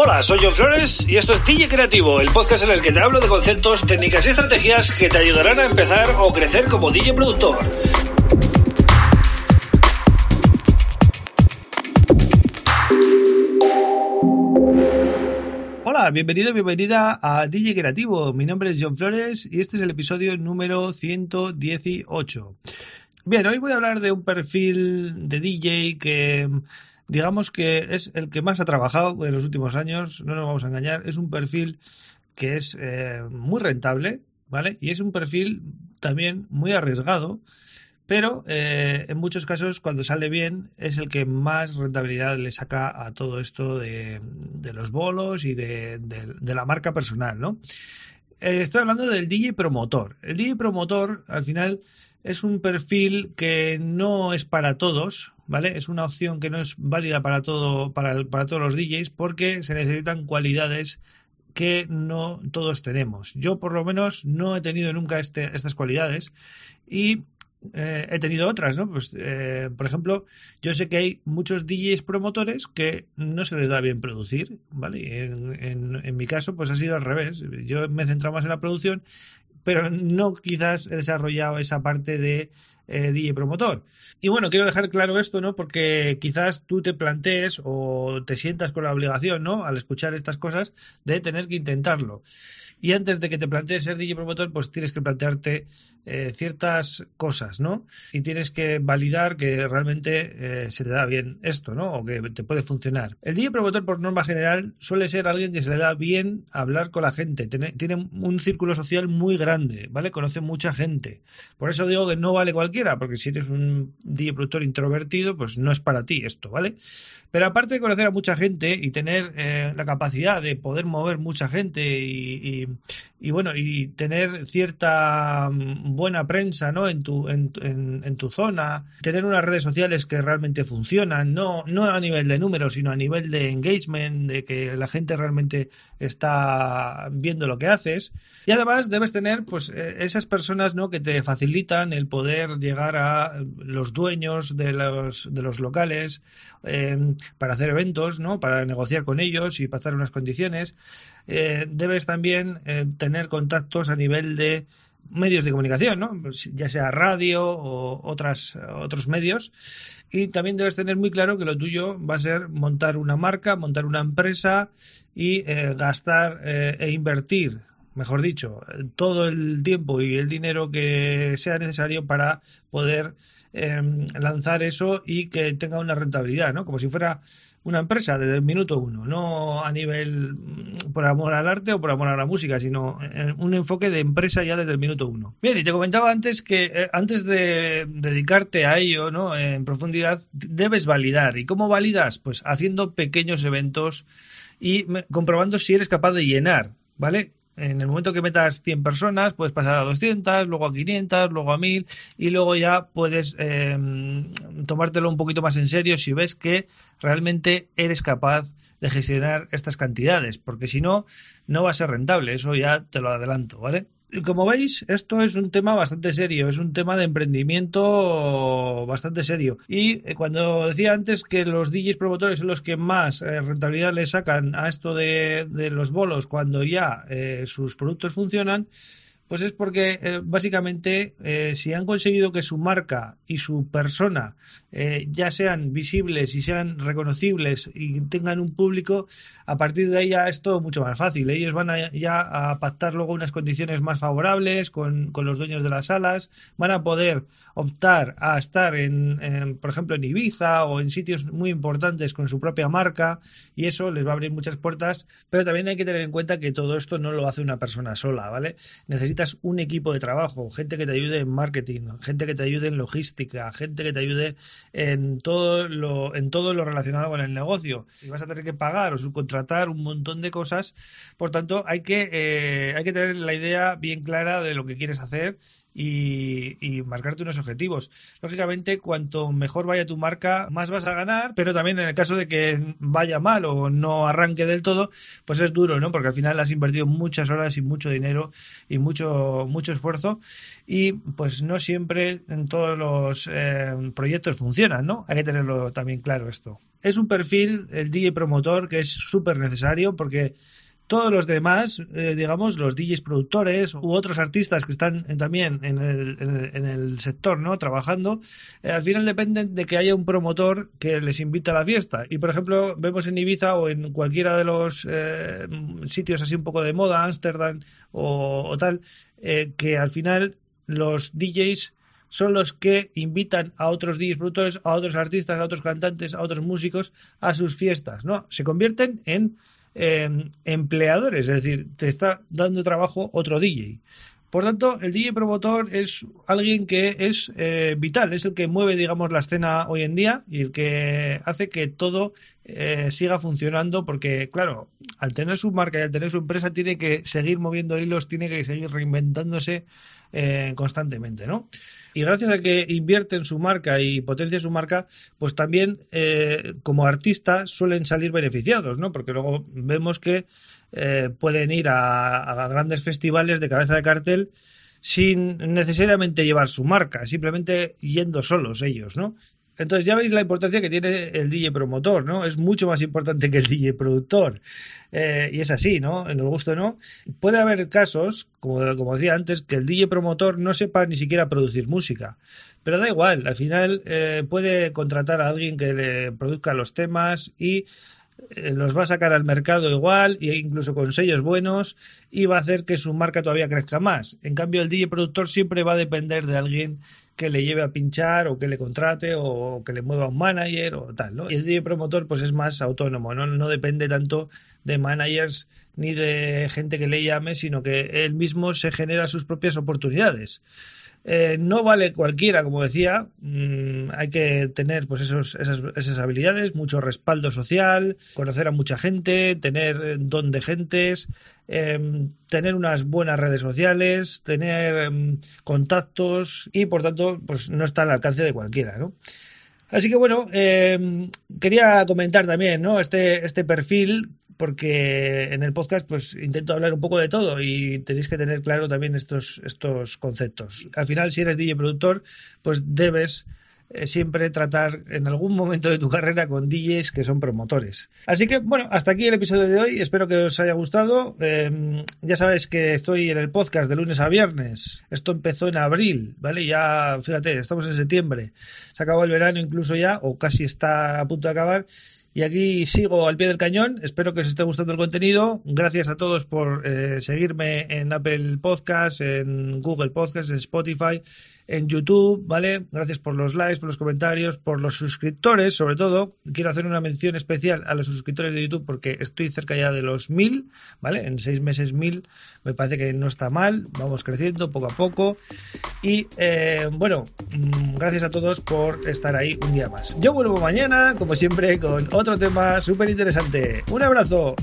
Hola, soy John Flores y esto es DJ Creativo, el podcast en el que te hablo de conceptos, técnicas y estrategias que te ayudarán a empezar o crecer como DJ productor. Hola, bienvenido, bienvenida a DJ Creativo. Mi nombre es John Flores y este es el episodio número 118. Bien, hoy voy a hablar de un perfil de DJ que digamos que es el que más ha trabajado en los últimos años, no nos vamos a engañar, es un perfil que es eh, muy rentable, ¿vale? Y es un perfil también muy arriesgado, pero eh, en muchos casos cuando sale bien es el que más rentabilidad le saca a todo esto de, los bolos y de, de, la marca personal, ¿no? Eh, estoy hablando del DJ promotor. El DJ promotor, al final, es un perfil que no es para todos, ¿vale? Es una opción que no es válida para todo, para, para todos los DJs, porque se necesitan cualidades que no todos tenemos. Yo por lo menos no he tenido nunca este, estas cualidades y eh, he tenido otras, ¿no? Pues, eh, por ejemplo, yo sé que hay muchos DJs promotores que no se les da bien producir, ¿vale? En, en, mi caso, pues ha sido al revés. Yo me he centrado más en la producción pero no quizás he desarrollado esa parte de eh, DJ promotor. Y bueno, quiero dejar claro esto, ¿no? Porque quizás tú te plantees o te sientas con la obligación, ¿no? Al escuchar estas cosas, de tener que intentarlo. Y antes de que te plantees ser DJ promotor, pues tienes que plantearte eh, ciertas cosas, ¿no? Y tienes que validar que realmente eh, se te da bien esto, ¿no? O que te puede funcionar. El DJ promotor, por norma general, suele ser alguien que se le da bien hablar con la gente. Tiene, tiene un círculo social muy grande, ¿vale? Conoce mucha gente. Por eso digo que no vale porque si eres un DJ productor introvertido, pues no es para ti esto, ¿vale? Pero aparte de conocer a mucha gente y tener eh, la capacidad de poder mover mucha gente y, bueno, y tener cierta mm, buena prensa ¿no? en, tu, en, en, tu zona, tener unas redes sociales que realmente funcionan, no, no a nivel de números, sino a nivel de engagement, de que la gente realmente está viendo lo que haces. Y además debes tener pues eh, esas personas ¿no? que te facilitan el poder llegar a los dueños de los, de los locales eh, para hacer eventos, ¿no? para negociar con ellos y pasar unas condiciones. Eh, debes también eh, tener contactos a nivel de medios de comunicación, ¿no? Pues, ya sea radio o otras, otros medios. Y también debes tener muy claro que lo tuyo va a ser montar una marca, montar una empresa y eh, gastar e invertir, mejor dicho, todo el tiempo y el dinero que sea necesario para poder lanzar eso y que tenga una rentabilidad, ¿no? Como si fuera una empresa desde el minuto uno, no a nivel mm, por amor al arte o por amor a la música, sino un enfoque de empresa ya desde el minuto uno. Bien, y te comentaba antes que eh, antes de dedicarte a ello, ¿no? En profundidad, debes validar. ¿Y cómo validas? Pues haciendo pequeños eventos y comprobando si eres capaz de llenar, ¿vale? En el momento que metas 100 personas, puedes pasar a 200, luego a 500, luego a 1000 y luego ya puedes em, tomártelo un poquito más en serio si ves que realmente eres capaz de gestionar estas cantidades, porque si no, no va a ser rentable, eso ya te lo adelanto, ¿vale? como veis, esto es un tema bastante serio, es un tema de emprendimiento bastante serio. Y eh, cuando decía antes que los DJs promotores son los que más eh, rentabilidad le sacan a esto de, los bolos cuando ya eh, sus productos funcionan, pues es porque eh, básicamente eh, si han conseguido que su marca y su persona eh, ya sean visibles y sean reconocibles y tengan un público, a partir de ahí ya es todo mucho más fácil. Ellos van a, ya a pactar luego unas condiciones más favorables con, con, los dueños de las salas, van a poder optar a estar en, por ejemplo, en Ibiza o en sitios muy importantes con su propia marca y eso les va a abrir muchas puertas, pero también hay que tener en cuenta que todo esto no lo hace una persona sola, ¿vale? Un equipo de trabajo, gente que te ayude en marketing, gente que te ayude en logística, gente que te ayude en todo lo, en todo lo relacionado con el negocio. Y vas a tener que pagar o subcontratar un montón de cosas. Por tanto, hay que, eh, hay que tener la idea bien clara de lo que quieres hacer y, marcarte unos objetivos. Lógicamente, cuanto mejor vaya tu marca, más vas a ganar, pero también en el caso de que vaya mal o no arranque del todo, pues es duro, ¿no? Porque al final has invertido muchas horas y mucho dinero y mucho, mucho esfuerzo y pues no siempre en todos los eh, proyectos funcionan, ¿no? Hay que tenerlo también claro esto. Es un perfil, el DJ promotor, que es súper necesario porque todos los demás, eh, digamos, los DJs productores u otros artistas que están también en el, en, el, sector, ¿no? Trabajando, eh, al final dependen de que haya un promotor que les invita a la fiesta. Y, por ejemplo, vemos en Ibiza o en cualquiera de los eh, sitios así un poco de moda, Ámsterdam o, tal, que al final los DJs son los que invitan a otros DJs productores, a otros artistas, a otros cantantes, a otros músicos a sus fiestas, ¿no? Se convierten en Em, empleadores, es decir, te está dando trabajo otro DJ. Por tanto, el DJ promotor es alguien que es eh, vital, es el que mueve, digamos, la escena hoy en día y el que hace que todo eh, siga funcionando, porque, claro, al tener su marca y al tener su empresa, tiene que seguir moviendo hilos, tiene que seguir reinventándose eh, constantemente, ¿no? Y gracias a que invierte en su marca y potencia su marca, pues también como artista suelen salir beneficiados, ¿no? Porque luego vemos que eh, pueden ir a, grandes festivales de cabeza de cartel sin necesariamente llevar su marca, simplemente yendo solos ellos, ¿no? Entonces ya veis la importancia que tiene el DJ promotor, ¿no? Es mucho más importante que el DJ productor. Eh, y es así, ¿no? En el gusto no. Puede haber casos, como, decía antes, que el DJ promotor no sepa ni siquiera producir música. Pero da igual, al final eh, puede contratar a alguien que le produzca los temas y los va a sacar al mercado igual e incluso con sellos buenos y va a hacer que su marca todavía crezca más. En cambio, el DJ productor siempre va a depender de alguien que le lleve a pinchar o que le contrate o que le mueva un manager o tal, ¿no? Y el DJ promotor pues es más autónomo, ¿no? No depende tanto de managers ni de gente que le llame, sino que él mismo se genera sus propias oportunidades. Eh, no vale cualquiera, como decía, mm, hay que tener pues esos, esas, esas, habilidades, mucho respaldo social, conocer a mucha gente, tener eh, don de gentes, em, tener unas buenas redes sociales, tener em, contactos y por tanto pues no está al alcance de cualquiera, ¿no? Así que bueno, em, quería comentar también, ¿no? Este, este perfil porque en el podcast pues intento hablar un poco de todo y tenéis que tener claro también estos, estos conceptos. Al final, si eres DJ productor, pues debes eh, siempre tratar en algún momento de tu carrera con DJs que son promotores. Así que bueno, hasta aquí el episodio de hoy. Espero que os haya gustado. Em, ya sabéis que estoy en el podcast de lunes a viernes. Esto empezó en abril, ¿vale? Ya, fíjate, estamos en septiembre. Se acabó el verano incluso ya, o casi está a punto de acabar. Y aquí sigo al pie del cañón. Espero que os esté gustando el contenido. Gracias a todos por eh, seguirme en Apple Podcasts, en Google Podcasts, en Spotify en YouTube, ¿vale? Gracias por los likes, por los comentarios, por los suscriptores, sobre todo. Quiero hacer una mención especial a los suscriptores de YouTube porque estoy cerca ya de los mil, ¿vale? En seis meses mil, me parece que no está mal, vamos creciendo poco a poco. Y eh, bueno, mm, gracias a todos por estar ahí un día más. Yo vuelvo mañana, como siempre, con otro tema súper interesante. Un abrazo.